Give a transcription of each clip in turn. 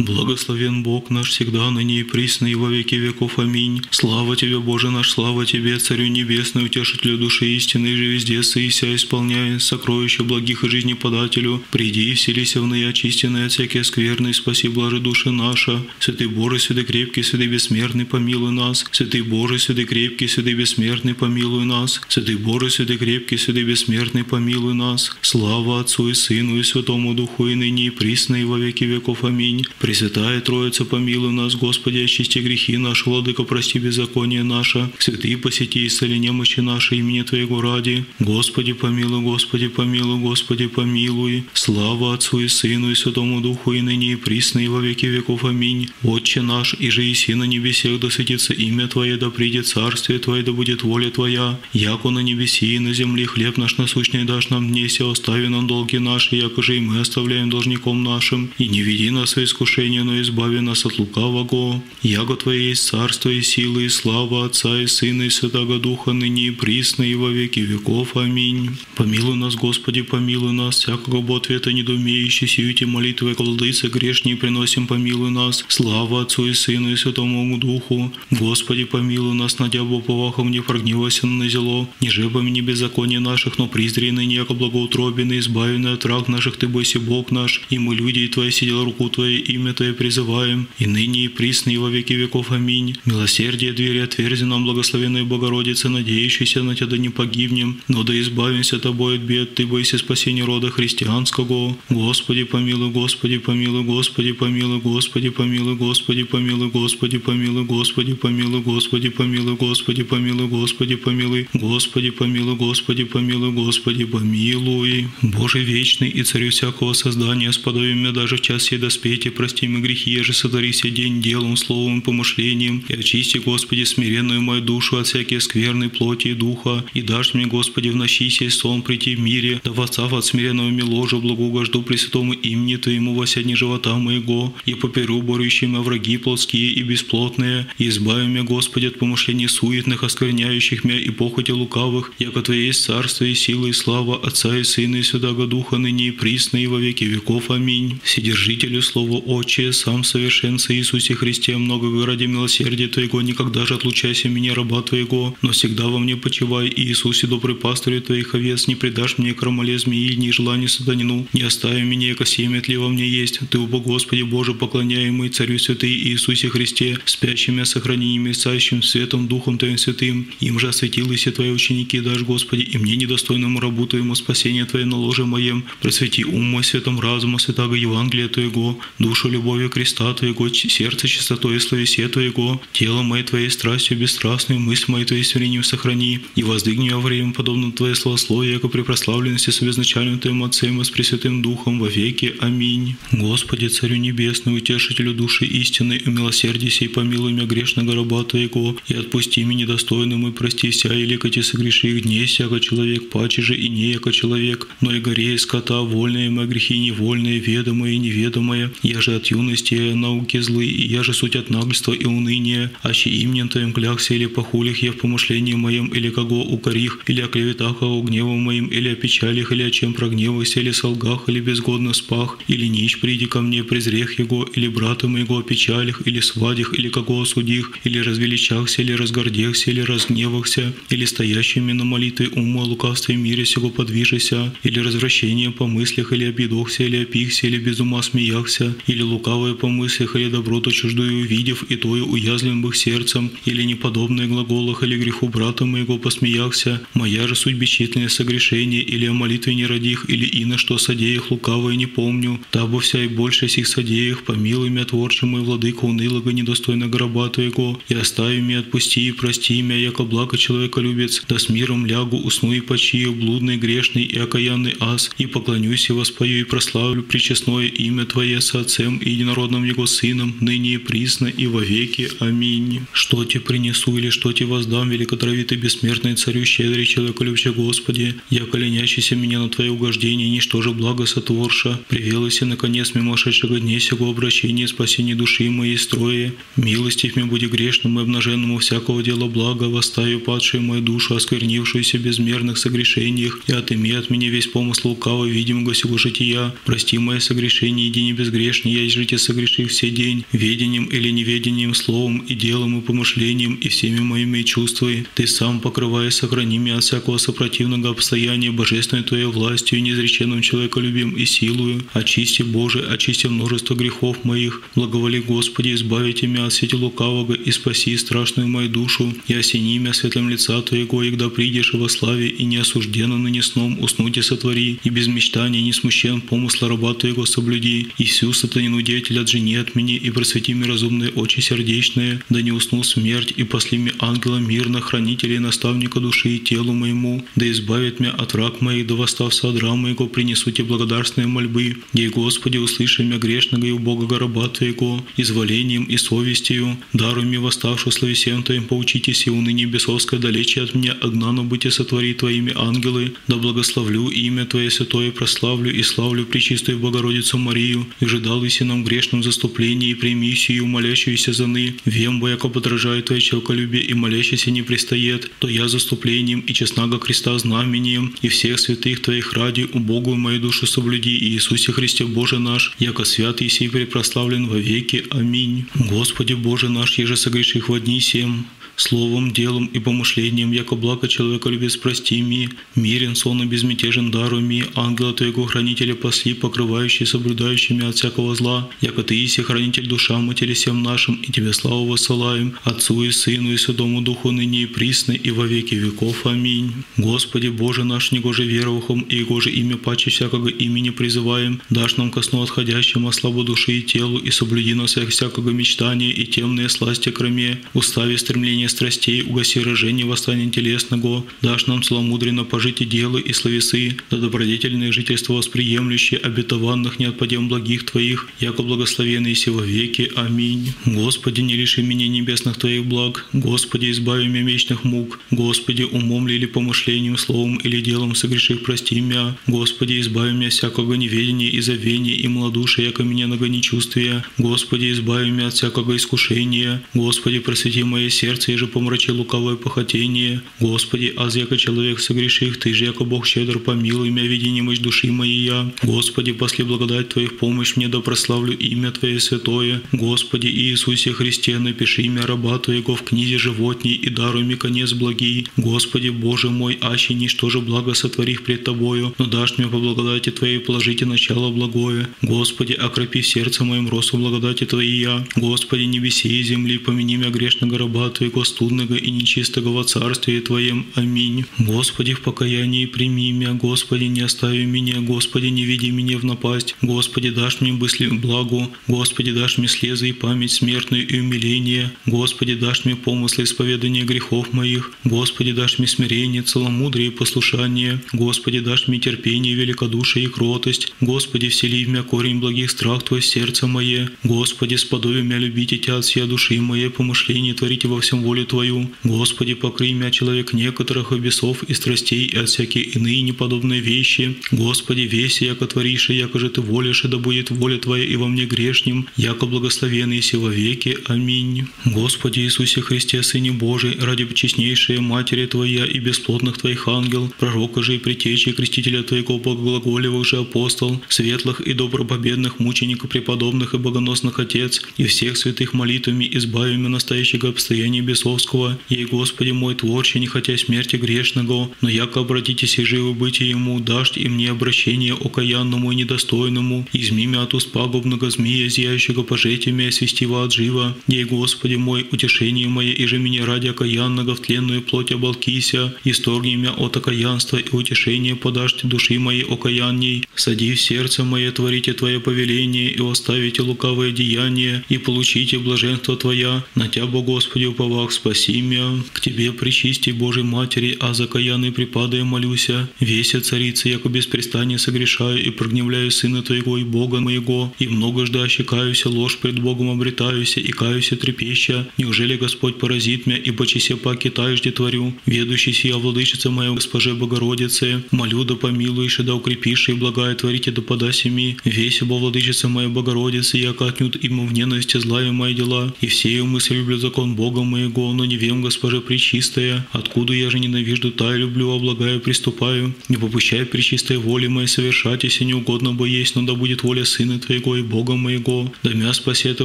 Благословен Бог наш всегда, ныне и присно, и во веки веков. Аминь. Слава Тебе, Боже наш, слава Тебе, Царю Небесный, Утешителю души истины, же везде сыися, исполняя сокровища благих и жизни подателю. Приди и вселися в ныне очистенные от всякие скверны, спаси блажи души наша. Святый Боже, святый крепкий, святый бессмертный, помилуй нас. Святый Боже, святый крепкий, святый бессмертный, помилуй нас. Святый Боже, святый крепкий, святый бессмертный, помилуй нас. Слава Отцу и Сыну и Святому Духу, и ныне и присно, и во веки веков. Аминь. Пресвятая Троица, помилуй нас, Господи, очисти грехи наши, Владыка, прости беззаконие наше. Святые посети, исцели немощи наши, имени Твоего ради. Господи, помилуй, Господи, помилуй, Господи, помилуй. Слава Отцу и Сыну и Святому Духу, и ныне и присно, и во веки веков. Аминь. Отче наш, и же иси на небесех, да светится имя Твое, да придет царствие Твое, да будет воля Твоя, яко на небеси и на земле хлеб наш насущный дашь нам днесь, и остави нам долги наши, яко же и мы оставляем должником нашим, и не веди нас в искушение, но избави нас от лукавого. Яго Твое есть царство и сила и слава Отца и Сына и Святого Духа, ныне и присно и во веки веков. Аминь. Помилуй нас, Господи, помилуй нас, всякого бы ответа недоумеющий, сию те молитвы, колдыцы грешние приносим, помилуй нас. Слава Отцу и Сыну и Святому Духу. Господи, помилуй нас, надя бы повахом не прогнивайся на зело, не жебами не беззакония наших, но призри ныне, яко благоутробенный, избавленный от рак наших, Ты бойся Бог наш, и мы люди, и Твоя сидел руку Твоей, имя Твое призываем, и ныне и присно, и во веки веков. Аминь. Милосердие двери отверзи нам, благословенная Богородица, надеющийся на Тебя да не погибнем, но да избавимся Тобой от бед, Ты бойся спасения рода христианского. Господи, помилуй, Господи, помилуй, Господи, помилуй, Господи, помилуй, Господи, помилуй, Господи, помилуй, Господи, помилуй, Господи, помилуй, Господи, помилуй, Господи, помилуй, Господи, помилуй, Господи, помилуй, Господи, помилуй. Боже вечный и царю всякого создания, сподоби меня даже в час сей доспейте, прости мы грехи, еже сотвори сей день делом, словом, помышлением, и очисти, Господи, смиренную мою душу от всякие скверной плоти и духа, и дашь мне, Господи, в ночи сей сон прийти в мире, да восстав от смиренного ми ложа, благоугожду Пресвятому имени Твоему во сядни живота моего, и поперу борющими враги плотские и бесплотные, и избави меня, Господи, от помышлений суетных, оскверняющих меня и похоти лукавых, яко Твое есть царство и сила и слава Отца и Сына и Святого Духа, ныне и присно и во веки веков. Аминь. Вседержителю Слово Отче, сам совершенца Иисусе Христе, много ради милосердия Твоего, никогда же отлучайся меня, раба Твоего, но всегда во мне почивай, Иисусе, добрый пастырь Твоих овец, не предашь мне крамоле змеи, ни желанию сатанину, не остави меня, яко семя тли во мне есть. Ты, убо Господи Боже, поклоняемый Царю Святый Иисусе Христе, спящими сохрани мерцающим светом Духом Твоим Святым, им же осветились и Твои ученики, дашь, Господи, и мне недостойному рабу Твоему спасение Твое на ложе моем, просвети ум мой светом разума, святаго Евангелия Твоего, душу любовью креста Твоего, сердце чистотой и словесе Твоего, тело мое Твоей страстью бесстрастную, мысль мою Твоей смирением сохрани, и воздвигни во время подобно Твое словословие, яко при прославленности с обезначальным Твоим Отцем и с Пресвятым Духом во веки. Аминь. Господи, Царю Небесный, Утешителю души истины и милосердия сей, помилуй меня грешного раба Твоего, и отпусти меня недостойным, и прости вся, и лекоти согреши дней, яко человек, паче же и не яко человек, но и горе скота, вольные мои грехи невольные, ведомые и неведомые, я же от юности науки злые, и я же суть от нагльства и уныния, аще именем Твоим клякся или похулих я в помышлении моем, или кого укорих, или о клеветах, о гневом моим, или о печалях, или о чем прогневайся, или солгах, или безгодно спах, или нищ приди ко мне, презрех его, или брата моего о печалях, или свадях, или кого осудих, или развеличахся, или разгордехся, или разгневахся, или стоящими на молитве ума лукавстве мире сего подвижися, или развращением по мыслях, или обидохся, или опихся, или без ума смеяхся, или лукавое по мыслях, или доброту чуждую увидев, и тою уязвлен бых сердцем, или неподобное глаголах, или греху брата моего посмеяхся, моя же суть бесчисленное согрешение, или о молитве не родих, или и на что содеях лукавое не помню, табо вся и больше сих содеях, помилуй меня, творче мой владыка, унылого недостойно гроба Твоего, и остави меня, отпусти и прости меня, яко благо человека любец, да с миром лягу, усну и почию, блудный, грешный и окаянный ас, и поклонюсь и воспою и прославлю причестное имя Твое с Отцем и единородным Его Сыном, ныне и присно и во веки. Аминь. Что тебе принесу или что тебе воздам, великотравитый бессмертный царю, щедрый человеколюбче Господи, я коленящийся меня на Твое угождение, ничто же благо сотворша, привелося наконец мимошедшего дней сего обращения спасения души моей строя, милостив мне буди грешному и обнаженному всякого дела блага, восстаю падшую мою душу, осквернившуюся безмерных согрешениях, и отыми от меня весь помысл лукаво видимого сего жития, прости мои согрешения, иди не безгрешный, я и согрешив все день, ведением или неведением, словом и делом и помышлением и всеми моими чувствами. Ты сам, покрывая, сохрани меня от всякого сопротивного обстояния божественной Твоей властью и неизреченным человеколюбием и силою. Очисти, Боже, очисти множество грехов моих. Благоволи, Господи, избавите меня от сети лукавого и спаси страшную мою душу. И осени меня светлым лица Твоего, и когда придешь во славе и не осужденно ныне сном уснуть и сотвори, и без мечтаний не смущен помысла раба Твоего соблюди, и всю сатанину деятеля отжени от меня, и просвети мне разумные очи сердечные, да не уснул смерть, и после мне ангела мирно, хранителя и наставника души и телу моему, да избавит меня от враг моих, да восстав содра моего, принесу тебе благодарственные мольбы. Ей, Господи, услыши меня грешного и убогого раба Твоего, изволением и совестью, даруй мне восставшую славесем Твоим, поучитесь и уныне бесовское далече от меня, одна, но быть сотвори Твоими ангелы, да благословлю имя Твое святое, прославлю и славлю Пречистую Богородицу Марию, и ждал и нам грешном заступлении, и прими сию молящуюся за ны, вем, бо яко подражаю Твое человеколюбие и молящийся не пристает, то я заступлением и честнаго креста знамением, и всех святых Твоих ради, убогую мою душу соблюди, и Иисусе Христе Боже наш, яко свят и сей препрославлен во веки. Аминь. Господи Боже наш, еже согреших в одни семь, словом, делом и помышлением, яко благо человека любец прости ми, мирен, сон и безмятежен даруй ми, ангела Твоего хранителя пасли, покрывающий, соблюдающий меня от всякого зла, яко Ты иси хранитель душам и телесем нашим, и Тебе славу высылаем, Отцу и Сыну и Святому Духу ныне и присно, и во веки веков. Аминь. Господи Боже наш, негоже веровухом, и Его имя паче всякого имени призываем, дашь нам ко сну отходящим о славу души и телу, и соблюди нас всякого мечтания и темные сласти кроме, устави стремление страстей, угаси рожение восстания телесного, дашь нам целомудренно пожить и дело и словесы, да добродетельное жительство восприемлющее, обетованных не отпадем благих Твоих, яко благословенные си во веки. Аминь. Господи, не лиши меня небесных Твоих благ, Господи, избави меня вечных мук, Господи, умом ли или помышлением, словом или делом согрешив, прости меня, Господи, избави меня всякого неведения и завения и малодушия, яко меня нагонечувствия, Господи, избави меня от всякого искушения, Господи, просвети мое сердце и же помрачи лукавое похотение. Господи, аз яко человек согреших, Ты же яко Бог щедр помилуй меня, веди немощь души моей я. Господи, после благодать Твоих помощь мне, да прославлю имя Твое святое. Господи Иисусе Христе, напиши имя раба Твоего в книге животней и даруй мне конец благий. Господи Боже мой, аще ничтоже благо сотворих пред Тобою, но дашь мне по благодати Твоей положите начало благое. Господи, окропи сердце моим росу благодати Твоей я. Господи, небеси и земли, помяни меня грешного раба Твоего, студного и нечистого во Царстве Твоем. Аминь. Господи, в покаянии прими меня, Господи, не остави меня, Господи, не веди меня в напасть, Господи, дашь мне мысли благу, Господи, дашь мне слезы и память смертную и умиление, Господи, дашь мне помыслы исповедания грехов моих, Господи, дашь мне смирение, целомудрие и послушание, Господи, дашь мне терпение, великодушие и кротость, Господи, всели в меня корень благих страх Твой сердце мое, Господи, сподоби меня любить и Тебя от всей души моей, помышления творите во всем воле Твою. Господи, покрый меня, человек некоторых и бесов и страстей, и от всякие иные неподобные вещи. Господи, весь яко творишь, и яко же Ты волишь, и да будет воля Твоя и во мне грешним, яко благословенный во веки. Аминь. Господи Иисусе Христе, Сыне Божий, ради честнейшей Матери Твоя и бесплотных Твоих ангел, пророка же и притечи Крестителя Твоего, богоглаголевых же апостол, светлых и добропобедных мучеников преподобных и богоносных Отец, и всех святых молитвами избави меня настоящего обстояния бесовского, ей, Господи мой, творче, не хотя смерти грешного, но яко обратитесь и живы быть ему, дашь и мне обращение окаянному и недостойному, изми меня от уст пагубного змея, зияющего пожетия меня, свистива от жива, ей, Господи мой, утешение мое, и же меня ради окаянного в тленную плоть оболкися, исторгни меня от окаянства и утешение подашь души моей окаянней, сади в сердце мое, творите Твое повеление и оставите лукавое деяние, и получите блаженство Твоя, на Тебя, Бо Господи, уповах, спаси меня, к Тебе, причисти Божьей Матери, а закаянный припадая молюся, веся царица, яко беспрестанно согрешаю и прогневляю Сына Твоего и Бога моего, и много ждащи каюся, ложь пред Богом обретаюся и каюся трепеща, неужели Господь поразит меня, ибо чесе паки тайжде творю, ведущий сия владычица моя Госпоже Богородице, молю да помилуешь и да укрепишь и благая творите да подаси ми, весь бо владычица моя Богородица, яко отнюдь ему в ненависти злая мои дела, и все ее мысли люблю закон Бога моего, моего, но не вем, Госпожа Пречистая, откуда я же ненавижду та люблю, облагаю, приступаю. Не попущай пречистой воли моей совершать, если не угодно бы есть, но да будет воля Сына Твоего и Бога моего. Да мя спасет и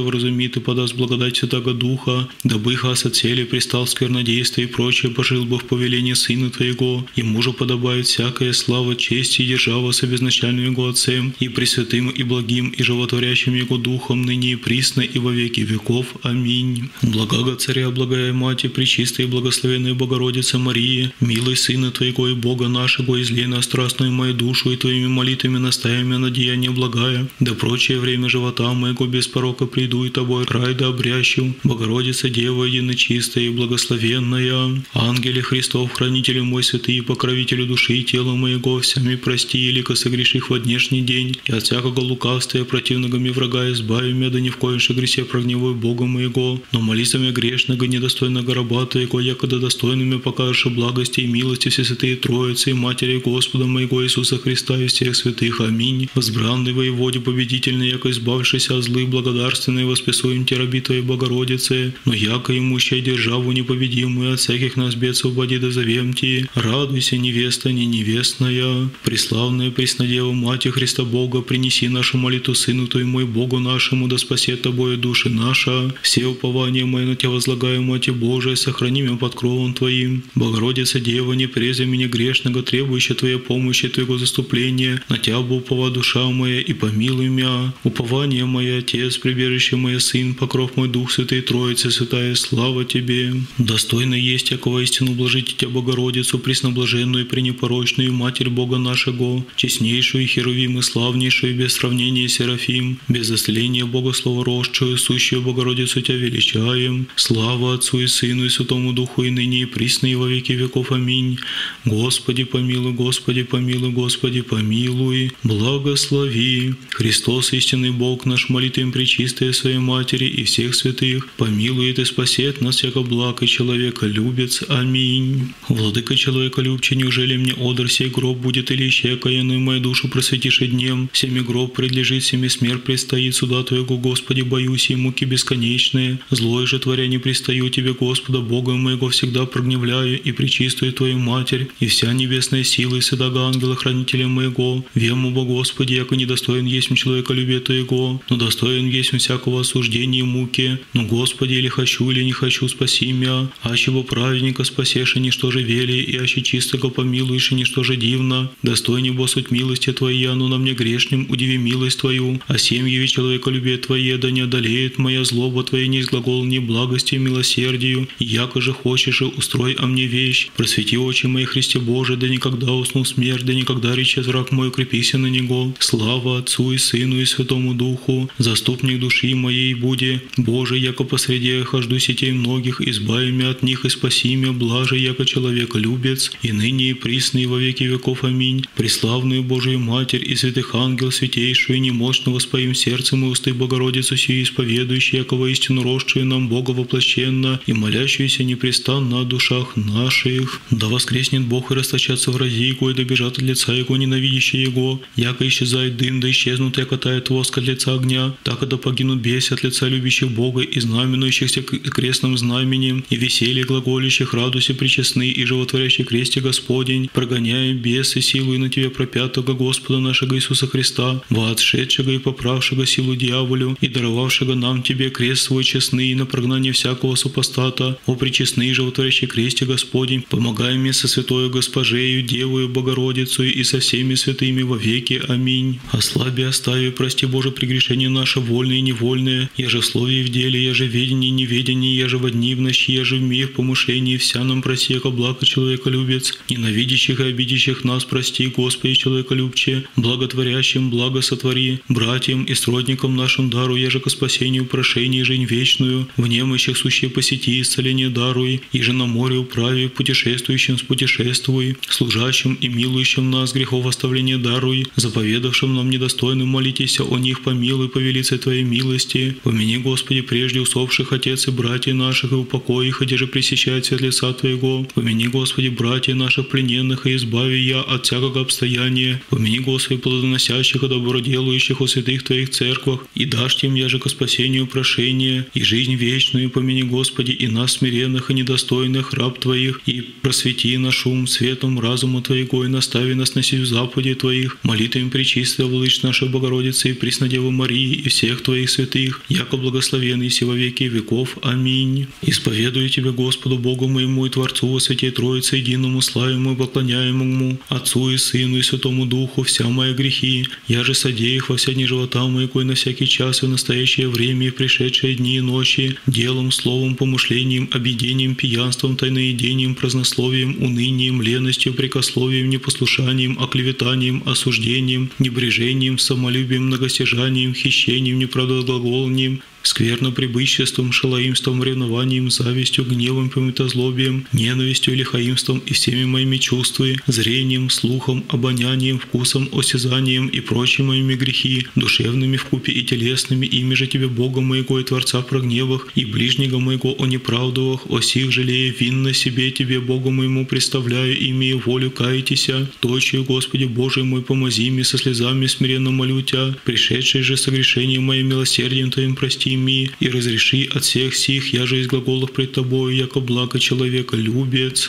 вразумит и подаст благодать Святого Духа, дабы их от цели пристал сквернодействие и прочее, пожил бы в повелении Сына Твоего. И мужу подобает всякая слава, честь и держава с обезначальным Его Отцем, и пресвятым, и благим, и животворящим Его Духом, ныне и присно, и во веки веков. Аминь. Благого Царя, благая Мати, Пречистая и благословенная Богородица Мария, милый Сына Твоего и Бога нашего, излей на страстную мою душу и Твоими молитвами настаивая на деяние благая, да прочее время живота моего без порока приду и Тобой край да обрящу, Богородица Дева единочистая и благословенная, ангеле Христов, хранителю мой святый, покровителю души и тела моего, всеми прости, или согреших во днешний день, и от всякого лукавства противного ми врага избави меня, да ни в коем гресе прогневой Бога моего, но мне грешного, недостойного раба Твоего, якода достойными покажешь благости и милости все святые Троицы и Матери Господа моего Иисуса Христа и всех святых. Аминь. Возбранный воеводе победительный, яко избавшийся от злых, благодарственный, восписуем те раби Твоей Богородицы, но яко имущая державу непобедимую, от всяких нас бед свободи да завемти. Радуйся, невеста, не невестная, преславная Преснодева, Мать Христа Бога, принеси нашу молитву Сыну Твоему и Богу нашему, да спасет Тобою души наша. Все упования мои на Тебя возлагаю, Мать Божия, сохрани меня под кровом Твоим. Богородица Дева, не презри меня грешного, требующая Твоей помощи, Твоего заступления. На Тебя упова душа моя, и помилуй меня. Упование мое, Отец, прибежище мое, Сын, покров мой Дух Святый Троицы, Святая, слава Тебе. Достойно есть, якого истину блажите Тебя, Богородицу, пресноблаженную и пренепорочную, Матерь Бога нашего, честнейшую, Херувим и славнейшую, без сравнения Серафим, без осления Бога словорожчую, сущую Богородицу Тебя величаем. Слава Отцу и Сыну и Святому Духу и ныне и присно и во веки веков. Аминь. Господи помилуй, Господи помилуй, Господи помилуй. Благослови. Христос, истинный Бог наш, молитвим пречистая Своей Матери и всех святых, помилует и спасет нас, яко благ и человека любец. Аминь. Владыка человека любче, неужели мне одр сей гроб будет или еще каянную мою душу просветишь днем, всеми гроб предлежит, всеми смерть предстоит суда Твоего, Господи, боюсь и муки бесконечные. Злой же творя не пристаю Тебе, Господа, Бога моего, всегда прогневляю и причистую Твою Матерь, и вся небесная сила и седага ангела хранителя моего. Вему Бо Господи, яко недостоин есть человека любе Твоего, но достоин есть всякого осуждения и муки. Но Господи, или хочу, или не хочу, спаси меня. Аще во праведника спасешь, и ничто же вели, и аще чистого помилуешь, и ничто же дивно. Достойней Бо суть милости Твоя, но на мне грешным удиви милость Твою, а семьи человека любе Твое, да не одолеет моя злоба Твоя, не изглагол ни благости и милосердию. Яко же хочешь, устрой о мне вещь. Просвети очи мои, Христе Боже, да никогда уснул смерть, да никогда рече враг мой, укрепися на него. Слава Отцу и Сыну и Святому Духу, заступник души моей буди. Боже, яко посреди хожду сетей многих, избави меня от них и спаси меня, блаже, яко человека любец, и ныне и присно и во веки веков. Аминь. Преславную Божию Матерь и святых ангел, святейшую и немощного споим сердцем и усты Богородицу сию исповедующую, яко истину росшую нам Бога воплощенно и молящуюся непрестанно о душах наших. Да воскреснет Бог и расточатся врази Его, и добежат от лица Его ненавидящие Его, яко исчезает дым, да исчезнут, яко тает воск от лица огня, так и да погинут беси от лица любящих Бога и знаменующихся крестным знаменем, и веселье глаголящих радуйся причестны, и животворящий кресте Господень, прогоняя бесы силу на Тебе пропятого Господа нашего Иисуса Христа, воотшедшего и поправшего силу дьяволю, и даровавшего нам Тебе крест свой честный на прогнание всякого супостата, о причестный животворящий кресте Господень, помогай мне со святою Госпожею, Девою, Богородицей и со всеми святыми во веки. Аминь. Ослаби, остави, прости Боже, прегрешения наши вольные и невольные, я же в слове и в деле, я же в ведении и неведении, я же во дни в ночи, я же в мир, помышлении, вся нам проси, яко благо человека любец, ненавидящих и обидящих нас прости, Господи, человека любче, благотворящим благо сотвори, братьям и сродникам нашим дару, я же ко спасению прошение жизнь вечную, в немощах сущие посети исцеление даруй, и же на море управи, путешествующим спутешествуй, служащим и милующим нас грехов оставления даруй, заповедавшим нам недостойным молитесь о них помилуй по велице Твоей милости, помяни, Господи, прежде усопших отец и братья наших, и упокой их, где же пресещает свет лица Твоего, помяни, Господи, братья наших плененных, и избави я от всякого обстояния, помяни, Господи, плодоносящих и доброделающих у святых Твоих церквах, и дашь тем я же ко спасению прошение, и жизнь вечную, помяни, Господи, Господи, и нас смиренных и недостойных раб Твоих, и просвети наш ум светом разума Твоего, и настави нас носить в заповеди Твоих, молитвами пречистая, владыч нашей Богородицы и Преснодевы Марии и всех Твоих святых, яко благословен и во веки веков. Аминь. Исповедую Тебя, Господу Богу моему и Творцу во Святей Троице, единому славимому и поклоняемому, Отцу и Сыну и Святому Духу, вся мои грехи, я же содею их во все дни живота моего и на всякий час и в настоящее время и в пришедшие дни и ночи, делом, словом, помышлением, объедением, пьянством, тайноедением, празднословием, унынием, леностью, прикословием, непослушанием, оклеветанием, осуждением, небрежением, самолюбием, многостяжанием, хищением, неправдоглаголанием, скверноприбыществом, шалоимством, ревнованием, завистью, гневом, пометозлобием, ненавистью, лихаимством и всеми моими чувствами, зрением, слухом, обонянием, вкусом, осязанием и прочие моими грехи, душевными вкупе и телесными, ими же Тебе, Бога моего и Творца прогневах, и ближнего моего о неправдовах, о сих жалея винно себе Тебе, Богу моему, представляю, имея волю каетеся, точию, Господи Божий мой, помози мне со слезами смиренно молю Тебя, пришедшие же согрешением моим милосердием Твоим прости ими и разреши от всех сих, я же из глаголов пред Тобою, яко благо человека любец.